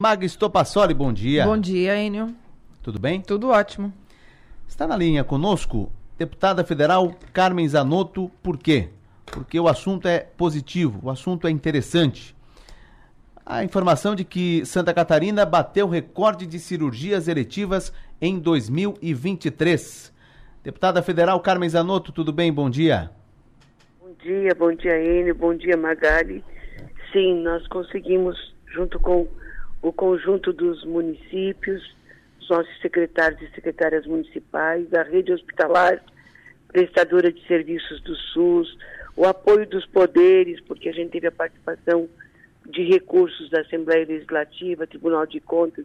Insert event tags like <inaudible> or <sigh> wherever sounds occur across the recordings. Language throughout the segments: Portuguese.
Maga Estopassoli, bom dia. Bom dia, Enio. Tudo bem? Tudo ótimo. Está na linha conosco deputada federal Carmen Zanotto, por quê? Porque o assunto é positivo, o assunto é interessante. A informação de que Santa Catarina bateu recorde de cirurgias eletivas em 2023. Deputada federal Carmen Zanotto, tudo bem? Bom dia. Bom dia, bom dia, Enio, bom dia, Magali. Sim, nós conseguimos, junto com o conjunto dos municípios, os nossos secretários e secretárias municipais, a rede hospitalar, prestadora de serviços do SUS, o apoio dos poderes, porque a gente teve a participação de recursos da Assembleia Legislativa, Tribunal de Contas,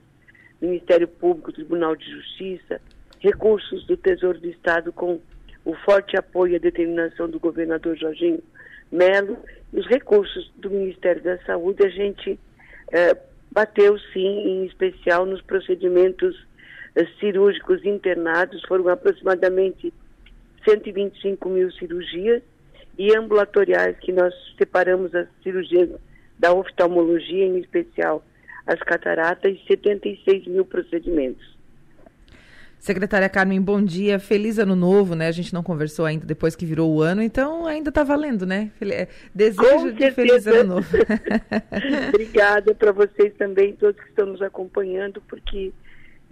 Ministério Público, Tribunal de Justiça, recursos do Tesouro do Estado com o forte apoio e a determinação do governador Jorginho Melo e os recursos do Ministério da Saúde, a gente eh, bateu sim, em especial nos procedimentos uh, cirúrgicos internados, foram aproximadamente 125 mil cirurgias e ambulatoriais que nós separamos as cirurgias da oftalmologia, em especial as cataratas, e 76 mil procedimentos. Secretária Carmen, bom dia. Feliz ano novo, né? A gente não conversou ainda depois que virou o ano, então ainda está valendo, né? É, desejo de feliz ano novo. <laughs> Obrigada para vocês também, todos que estão nos acompanhando, porque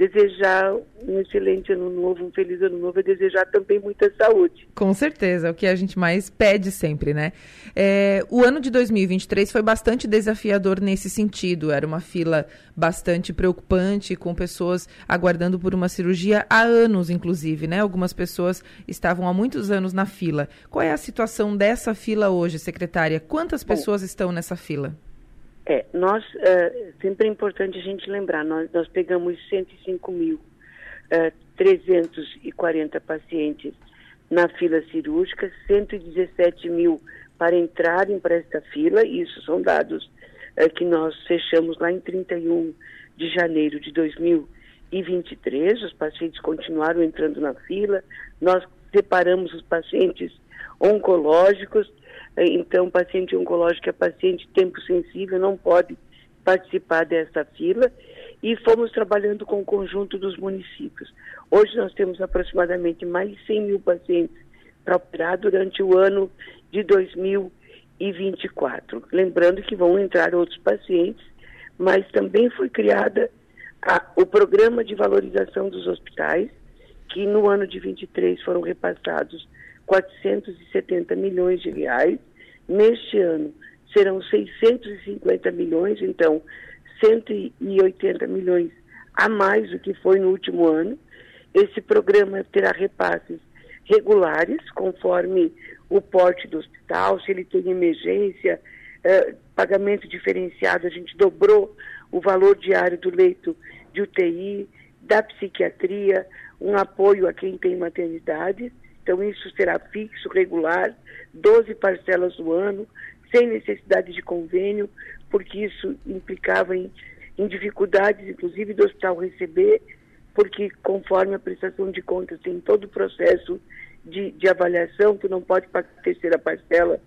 desejar um excelente ano novo, um feliz ano novo e desejar também muita saúde. Com certeza, é o que a gente mais pede sempre, né? É, o ano de 2023 foi bastante desafiador nesse sentido. Era uma fila bastante preocupante, com pessoas aguardando por uma cirurgia há anos, inclusive, né? Algumas pessoas estavam há muitos anos na fila. Qual é a situação dessa fila hoje, secretária? Quantas pessoas Bom, estão nessa fila? É, nós, uh, sempre é importante a gente lembrar, nós, nós pegamos 105 mil, uh, 340 pacientes na fila cirúrgica, 117 mil para entrarem para esta fila, isso são dados uh, que nós fechamos lá em 31 de janeiro de 2023, os pacientes continuaram entrando na fila, nós separamos os pacientes oncológicos, é, então, paciente oncológico é paciente tempo sensível, não pode participar dessa fila e fomos trabalhando com o conjunto dos municípios. Hoje nós temos aproximadamente mais de 100 mil pacientes para operar durante o ano de 2024. Lembrando que vão entrar outros pacientes, mas também foi criada a, o programa de valorização dos hospitais, que no ano de 23 foram repassados 470 milhões de reais. Neste ano serão 650 milhões, então 180 milhões a mais do que foi no último ano. Esse programa terá repasses regulares, conforme o porte do hospital, se ele tem emergência, eh, pagamento diferenciado, a gente dobrou o valor diário do leito de UTI, da psiquiatria, um apoio a quem tem maternidade. Então, isso será fixo, regular, 12 parcelas do ano, sem necessidade de convênio, porque isso implicava em, em dificuldades, inclusive, do hospital receber, porque conforme a prestação de contas tem todo o processo de, de avaliação, tu não pode pagar a terceira parcela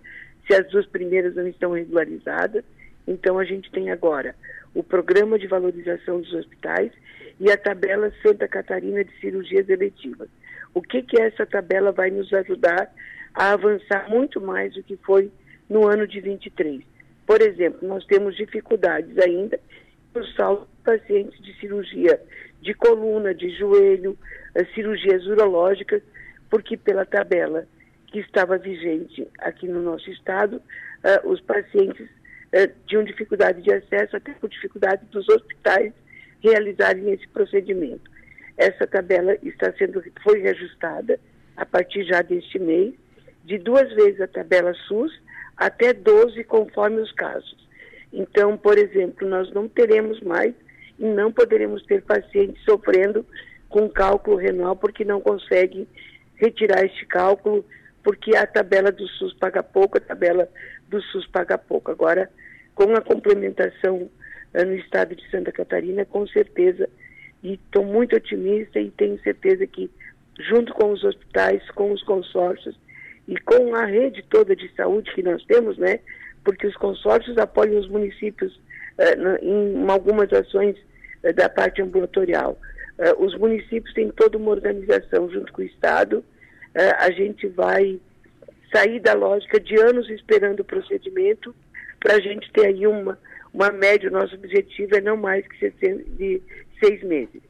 se as duas primeiras não estão regularizadas. Então, a gente tem agora o programa de valorização dos hospitais e a tabela Santa Catarina de cirurgias eletivas. O que, que essa tabela vai nos ajudar a avançar muito mais do que foi no ano de 23? Por exemplo, nós temos dificuldades ainda no saldo de pacientes de cirurgia de coluna, de joelho, cirurgias urológicas, porque pela tabela que estava vigente aqui no nosso estado, uh, os pacientes uh, tinham dificuldade de acesso, até por dificuldade dos hospitais realizarem esse procedimento. Essa tabela está sendo foi reajustada a partir já deste mês, de duas vezes a tabela SUS até 12 conforme os casos. Então, por exemplo, nós não teremos mais e não poderemos ter pacientes sofrendo com cálculo renal porque não consegue retirar este cálculo porque a tabela do SUS paga pouco, a tabela do SUS paga pouco. Agora, com a complementação uh, no estado de Santa Catarina, com certeza e estou muito otimista e tenho certeza que, junto com os hospitais, com os consórcios e com a rede toda de saúde que nós temos, né? Porque os consórcios apoiam os municípios em algumas ações da parte ambulatorial. os municípios têm toda uma organização junto com o Estado. a gente vai sair da lógica de anos esperando o procedimento para a gente ter aí uma, uma média. O nosso objetivo é não mais que de seis meses.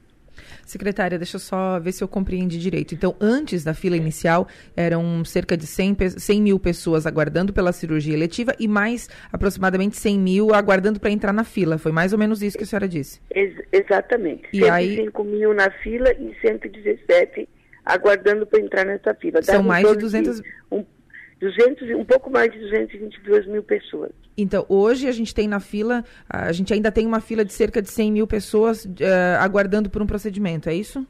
Secretária, deixa eu só ver se eu compreendi direito. Então, antes da fila inicial, eram cerca de 100, 100 mil pessoas aguardando pela cirurgia eletiva e mais aproximadamente 100 mil aguardando para entrar na fila. Foi mais ou menos isso que a senhora disse. Ex exatamente. E 105 aí... mil na fila e 117 aguardando para entrar nessa fila. São mais de 200... De um, 200, um pouco mais de 222 mil pessoas. Então, hoje a gente tem na fila, a gente ainda tem uma fila de cerca de 100 mil pessoas uh, aguardando por um procedimento, é isso?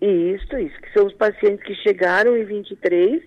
Isso, isso, que são os pacientes que chegaram em 23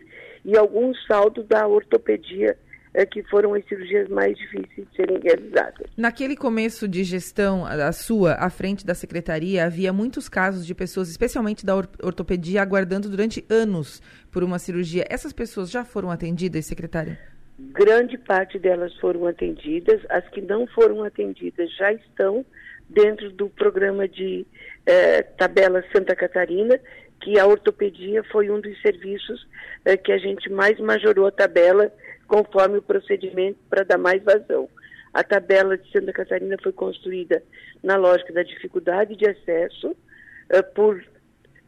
e alguns saldos da ortopedia é, que foram as cirurgias mais difíceis de serem realizadas. Naquele começo de gestão, a sua, à frente da secretaria, havia muitos casos de pessoas, especialmente da ortopedia, aguardando durante anos por uma cirurgia. Essas pessoas já foram atendidas, secretária? Grande parte delas foram atendidas. As que não foram atendidas já estão dentro do programa de eh, tabela Santa Catarina, que a ortopedia foi um dos serviços eh, que a gente mais majorou a tabela conforme o procedimento para dar mais vazão. A tabela de Santa Catarina foi construída na lógica da dificuldade de acesso uh, por uh,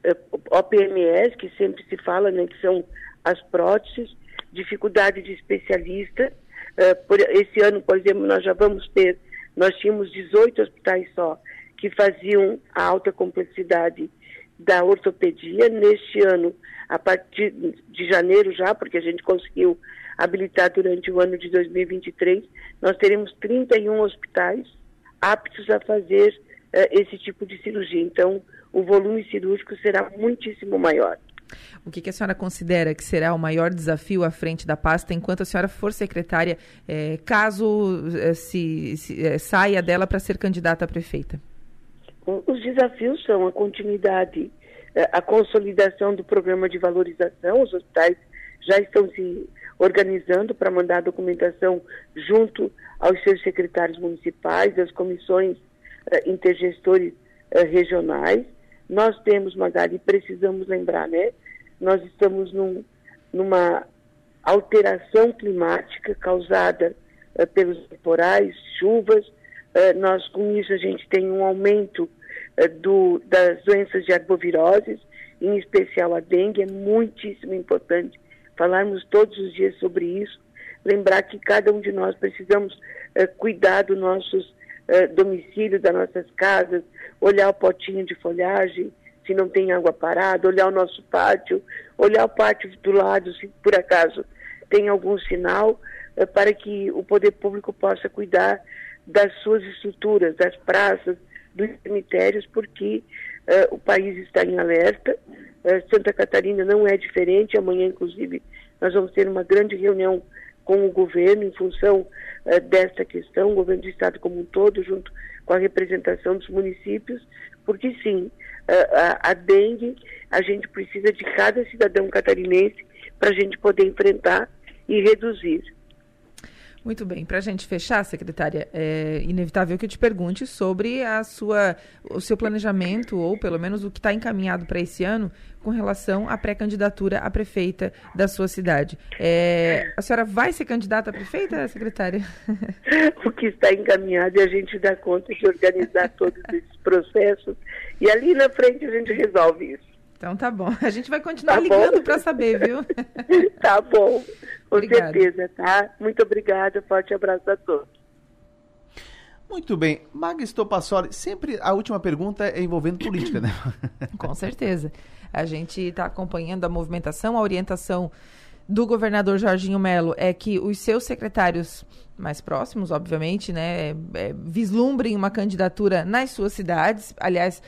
eh, OPMS, que sempre se fala, né, que são as próteses, dificuldade de especialista. Uh, por esse ano, por exemplo, nós já vamos ter, nós tínhamos 18 hospitais só que faziam a alta complexidade da ortopedia. Neste ano, a partir de janeiro já, porque a gente conseguiu habilitar durante o ano de 2023, nós teremos 31 hospitais aptos a fazer uh, esse tipo de cirurgia. Então, o volume cirúrgico será muitíssimo maior. O que, que, a senhora considera que será o maior desafio à frente da pasta enquanto a senhora for secretária, eh, caso eh, se, se eh, saia dela para ser candidata a prefeita? Os desafios são a continuidade, a consolidação do programa de valorização. Os hospitais já estão se organizando para mandar a documentação junto aos seus secretários municipais, às comissões uh, intergestores uh, regionais. Nós temos, Magali, precisamos lembrar, né? Nós estamos num, numa alteração climática causada uh, pelos temporais, chuvas. nós, com isso, a gente tem um aumento do, das doenças de arboviroses, em especial a dengue, é muitíssimo importante falarmos todos os dias sobre isso, lembrar que cada um de nós precisamos uh, cuidar dos nossos uh, domicílios, das nossas casas, olhar o potinho de folhagem, se não tem água parada, olhar o nosso pátio, olhar o pátio do lado, se por acaso tem algum sinal, uh, para que o poder público possa cuidar das suas estruturas, das praças, dos cemitérios, porque o país está em alerta, eh, Santa Catarina não é diferente. Amanhã, inclusive, nós vamos ter uma grande reunião com o governo em função uh, desta questão, o governo do estado como um todo, junto com a representação dos municípios, porque sim, uh, a, a dengue, a gente precisa de cada cidadão catarinense para a gente poder enfrentar e reduzir. Muito bem. Para a gente fechar, secretária, é inevitável que eu te pergunte sobre a sua, o seu planejamento, ou pelo menos o que está encaminhado para esse ano, com relação à pré-candidatura a prefeita da sua cidade. É, a senhora vai ser candidata a prefeita, secretária? <laughs> O que está encaminhado e a gente dá conta de organizar <laughs> todos esses processos. E ali na frente a gente resolve isso. Então tá bom. A gente vai continuar tá ligando para saber, viu? <laughs> tá bom. Com Obrigada. certeza, tá? Muito obrigada. Forte abraço a todos. Muito bem. Magistro Passori, sempre a última pergunta é envolvendo política, né? Com certeza. A gente está acompanhando a movimentação, a orientação do governador Jorginho Melo é que os seus secretários mais próximos, obviamente, né, é, vislumbrem uma candidatura nas suas cidades. Aliás,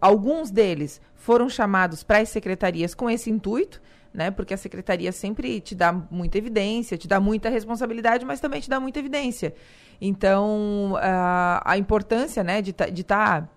alguns deles foram chamados para as secretarias com esse intuito, né, porque a secretaria sempre te dá muita evidência, te dá muita responsabilidade, mas também te dá muita evidência. Então, a, a importância né, de estar. Tá,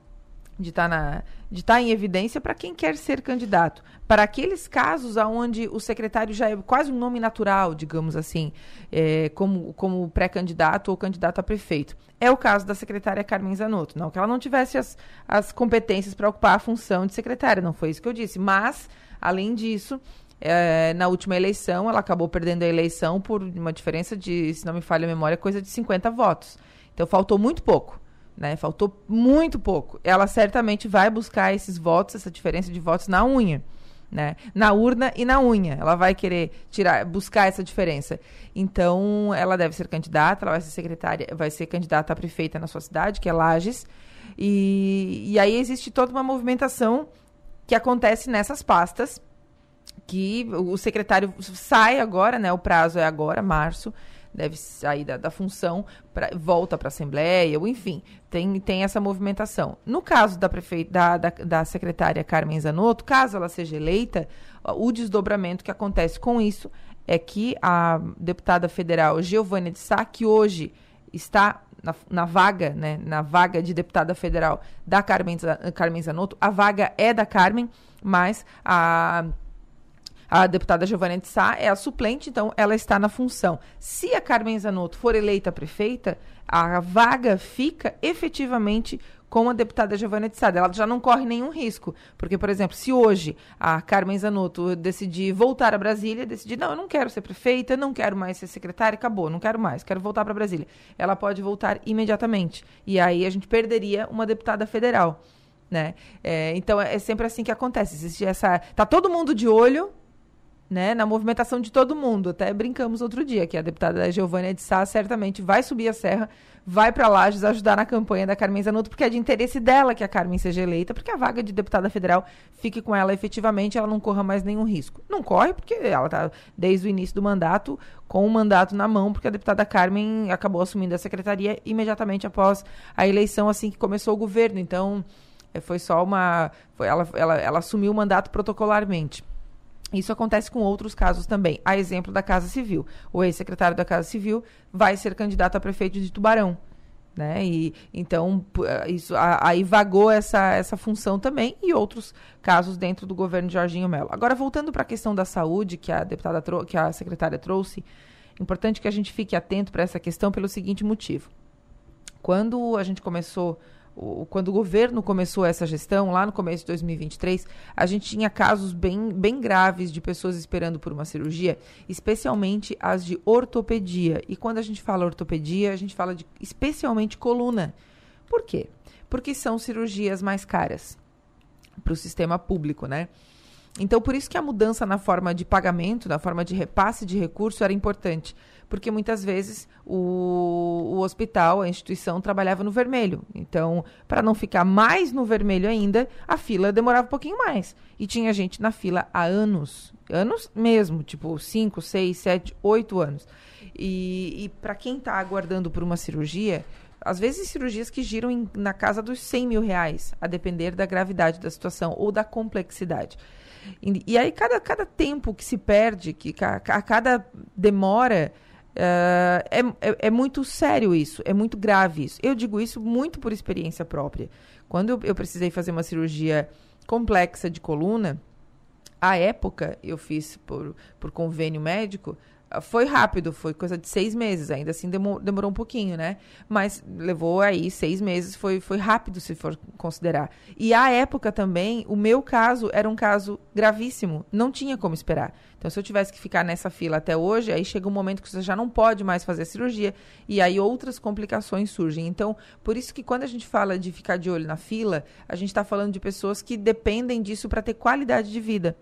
de estar tá de tá em evidência para quem quer ser candidato. Para aqueles casos onde o secretário já é quase um nome natural, digamos assim, é, como, como pré-candidato ou candidato a prefeito. É o caso da secretária Carmen Zanotto. Não que ela não tivesse as, as competências para ocupar a função de secretária, não foi isso que eu disse. Mas, além disso, é, na última eleição, ela acabou perdendo a eleição por uma diferença de, se não me falha a memória, coisa de 50 votos. Então faltou muito pouco. Né? Faltou muito pouco. Ela certamente vai buscar esses votos, essa diferença de votos na unha. Né? Na urna e na unha. Ela vai querer tirar, buscar essa diferença. Então, ela deve ser candidata, ela vai ser secretária, vai ser candidata a prefeita na sua cidade, que é Lages. E, e aí existe toda uma movimentação que acontece nessas pastas, que o secretário sai agora, né? O prazo é agora, março deve sair da, da função, pra, volta para a Assembleia, ou enfim, tem, tem essa movimentação. No caso da, prefeita, da, da, da secretária Carmen Zanotto, caso ela seja eleita, o desdobramento que acontece com isso é que a deputada federal Giovanna de Sá, que hoje está na, na, vaga, né, na vaga de deputada federal da Carmen, Carmen Zanotto, a vaga é da Carmen, mas a a deputada Giovanna de Sá é a suplente, então ela está na função. Se a Carmen Zanotto for eleita prefeita, a vaga fica efetivamente com a deputada Giovanna de Sá. Ela já não corre nenhum risco. Porque, por exemplo, se hoje a Carmen Zanotto decidir voltar a Brasília, decidir, não, eu não quero ser prefeita, não quero mais ser secretária, acabou, não quero mais, quero voltar para Brasília. Ela pode voltar imediatamente. E aí a gente perderia uma deputada federal. Né? É, então é sempre assim que acontece. Existe essa. Tá todo mundo de olho né, na movimentação de todo mundo. Até brincamos outro dia que a deputada Giovânia de Sá certamente vai subir a serra, vai para Lages ajudar na campanha da Carmen Zanotto, porque é de interesse dela que a Carmen seja eleita, porque a vaga de deputada federal fique com ela efetivamente, ela não corra mais nenhum risco. Não corre porque ela está desde o início do mandato com o mandato na mão, porque a deputada Carmen acabou assumindo a secretaria imediatamente após a eleição, assim que começou o governo. Então, eh, foi só uma. Foi, ela, ela, ela assumiu o mandato protocolarmente. Isso acontece com outros casos também. A exemplo da Casa Civil. O ex-secretário da Casa Civil vai ser candidato a prefeito de Tubarão. Né? E, então, eh, isso, aí vagou essa, essa função também e outros casos dentro do governo de Jorginho Melo. Agora, voltando para a questão da saúde que a deputada que a secretária trouxe, importante que a gente fique atento para essa questão pelo seguinte motivo. Quando a gente começou o, quando o governo começou essa gestão, lá no começo de 2023, a gente tinha casos bem, bem graves de pessoas esperando por uma cirurgia, especialmente as de ortopedia. E quando a gente fala ortopedia, a gente fala de especialmente coluna. Por quê? Porque são cirurgias mais caras para o sistema público, né? Então, por isso que a mudança na forma de pagamento, na forma de repasse de recurso era importante porque muitas vezes o, o hospital, a instituição, trabalhava no vermelho. Então, para não ficar mais no vermelho ainda, a fila demorava um pouquinho mais. E tinha gente na fila há anos. Anos mesmo, tipo 5, 6, 7, 8 anos. E, e para quem está aguardando por uma cirurgia, às vezes cirurgias que giram em, na casa dos 100 mil reais, a depender da gravidade da situação ou da complexidade. E, e aí, cada, cada tempo que se perde, que a, a cada demora, Uh, é, é, é, muito sério isso, é muito grave isso. Eu digo isso muito por experiência própria. Quando eu, eu precisei fazer uma cirurgia complexa de coluna, à época eu fiz por, por convênio médico, foi rápido, foi coisa de seis meses, ainda assim demorou um pouquinho, né? Mas levou aí seis meses, foi, foi rápido se for considerar. E à época também, o meu caso era um caso gravíssimo, não tinha como esperar. Então, se eu tivesse que ficar nessa fila até hoje, aí chega um momento que você já não pode mais fazer a cirurgia, e aí outras complicações surgem. Então, por isso que quando a gente fala de ficar de olho na fila, a gente está falando de pessoas que dependem disso para ter qualidade de vida.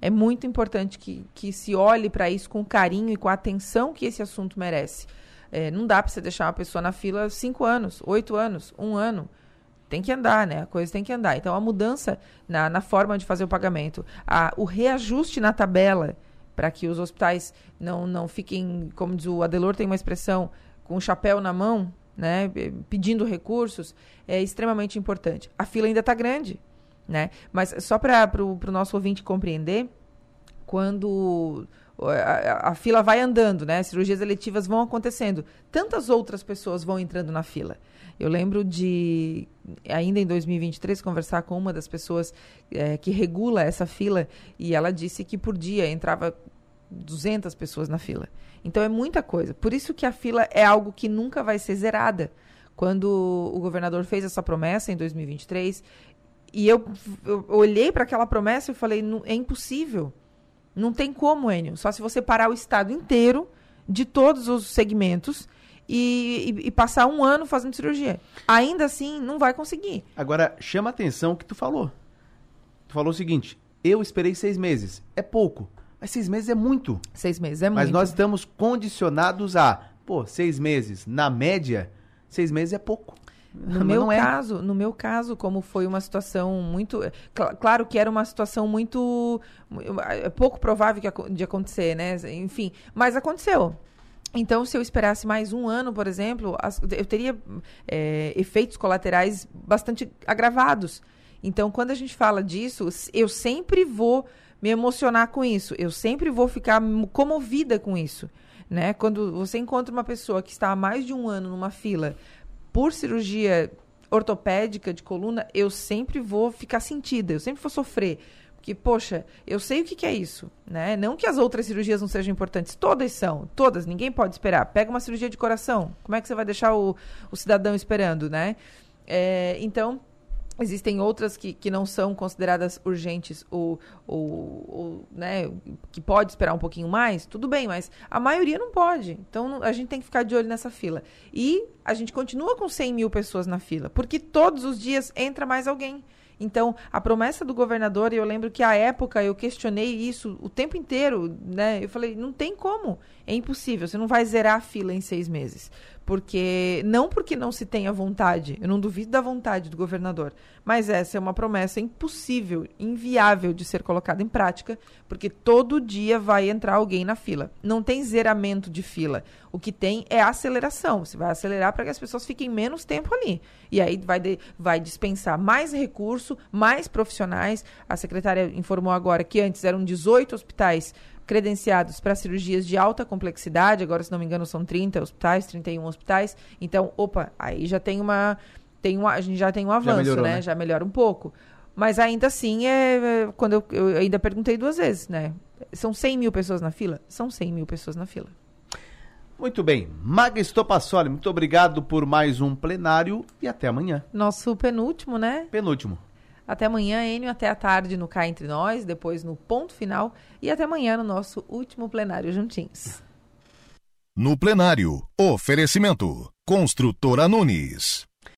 É muito importante que, que se olhe para isso com carinho e com a atenção que esse assunto merece. É, não dá para você deixar uma pessoa na fila cinco anos, oito anos, um ano. Tem que andar, né? A coisa tem que andar. Então, a mudança na, na forma de fazer o pagamento, a, o reajuste na tabela, para que os hospitais não, não fiquem, como diz o Adelor, tem uma expressão, com o chapéu na mão, né? Pedindo recursos, é extremamente importante. A fila ainda está grande né? Mas só para o nosso ouvinte compreender, quando a, a, fila vai andando, né? Cirurgias eletivas vão acontecendo, tantas outras pessoas vão entrando na fila. Eu lembro de, ainda em 2023, conversar com uma das pessoas é, que regula essa fila e ela disse que por dia entrava 200 pessoas na fila. Então é muita coisa. Por isso que a fila é algo que nunca vai ser zerada. Quando o governador fez essa promessa em 2023, e eu, eu olhei para aquela promessa e falei: é impossível. Não tem como, Enio. Só se você parar o estado inteiro de todos os segmentos e, e, e, passar um ano fazendo cirurgia. Ainda assim, não vai conseguir. Agora, chama atenção o que tu falou. Tu falou o seguinte: eu esperei seis meses. É pouco. Mas seis meses é muito. Seis meses é Mas muito. Mas nós estamos condicionados a, pô, seis meses. Na média, seis meses é pouco. No meu é. caso, no meu caso, como foi uma situação muito, cl claro que era uma situação muito é pouco provável de acontecer, né? Enfim, mas aconteceu. Então, se eu esperasse mais um ano, por exemplo, eu teria é, efeitos colaterais bastante agravados. Então, quando a gente fala disso, eu sempre vou me emocionar com isso. Eu sempre vou ficar comovida com isso. Né? Quando você encontra uma pessoa que está há mais de um ano numa fila por cirurgia ortopédica de coluna, eu sempre vou ficar sentida, eu sempre vou sofrer. Porque, poxa, eu sei o que, que, é isso, né? Não que as outras cirurgias não sejam importantes, todas são, todas, ninguém pode esperar. Pega uma cirurgia de coração, como é que você vai deixar o, o cidadão esperando, né? É, então, Existem outras que, que não são consideradas urgentes ou, ou, ou, né, que pode esperar um pouquinho mais, tudo bem, mas a maioria não pode. Então a gente tem que ficar de olho nessa fila. E a gente continua com 100 mil pessoas na fila, porque todos os dias entra mais alguém. Então, a promessa do governador, e eu lembro que à época eu questionei isso o tempo inteiro, né? Eu falei, não tem como, é impossível, você não vai zerar a fila em seis meses. Porque, não porque não se tenha vontade, eu não duvido da vontade do governador, mas essa é uma promessa impossível, inviável de ser colocada em prática, porque todo dia vai entrar alguém na fila. Não tem zeramento de fila. O que tem é aceleração. Você vai acelerar para que as pessoas fiquem menos tempo ali. E aí vai, de, vai dispensar mais recurso, mais profissionais. A secretária informou agora que antes eram 18 hospitais credenciados para cirurgias de alta complexidade, agora, se não me engano, são 30 hospitais, 31 hospitais. Então, opa, aí já tem uma. Tem uma a gente já tem um avanço, melhorou, né? né? Já melhora um pouco. Mas ainda assim, é, é quando eu, eu ainda perguntei duas vezes, né? São 100 mil pessoas na fila? São 100 mil pessoas na fila. Muito bem. Maga Estopassoli, muito obrigado por mais um plenário e até amanhã. Nosso penúltimo, né? Penúltimo. Até amanhã, Enio, até a tarde no Cá Entre Nós, depois no Ponto Final e até amanhã no nosso último plenário juntinhos. No plenário, oferecimento. Construtora Nunes.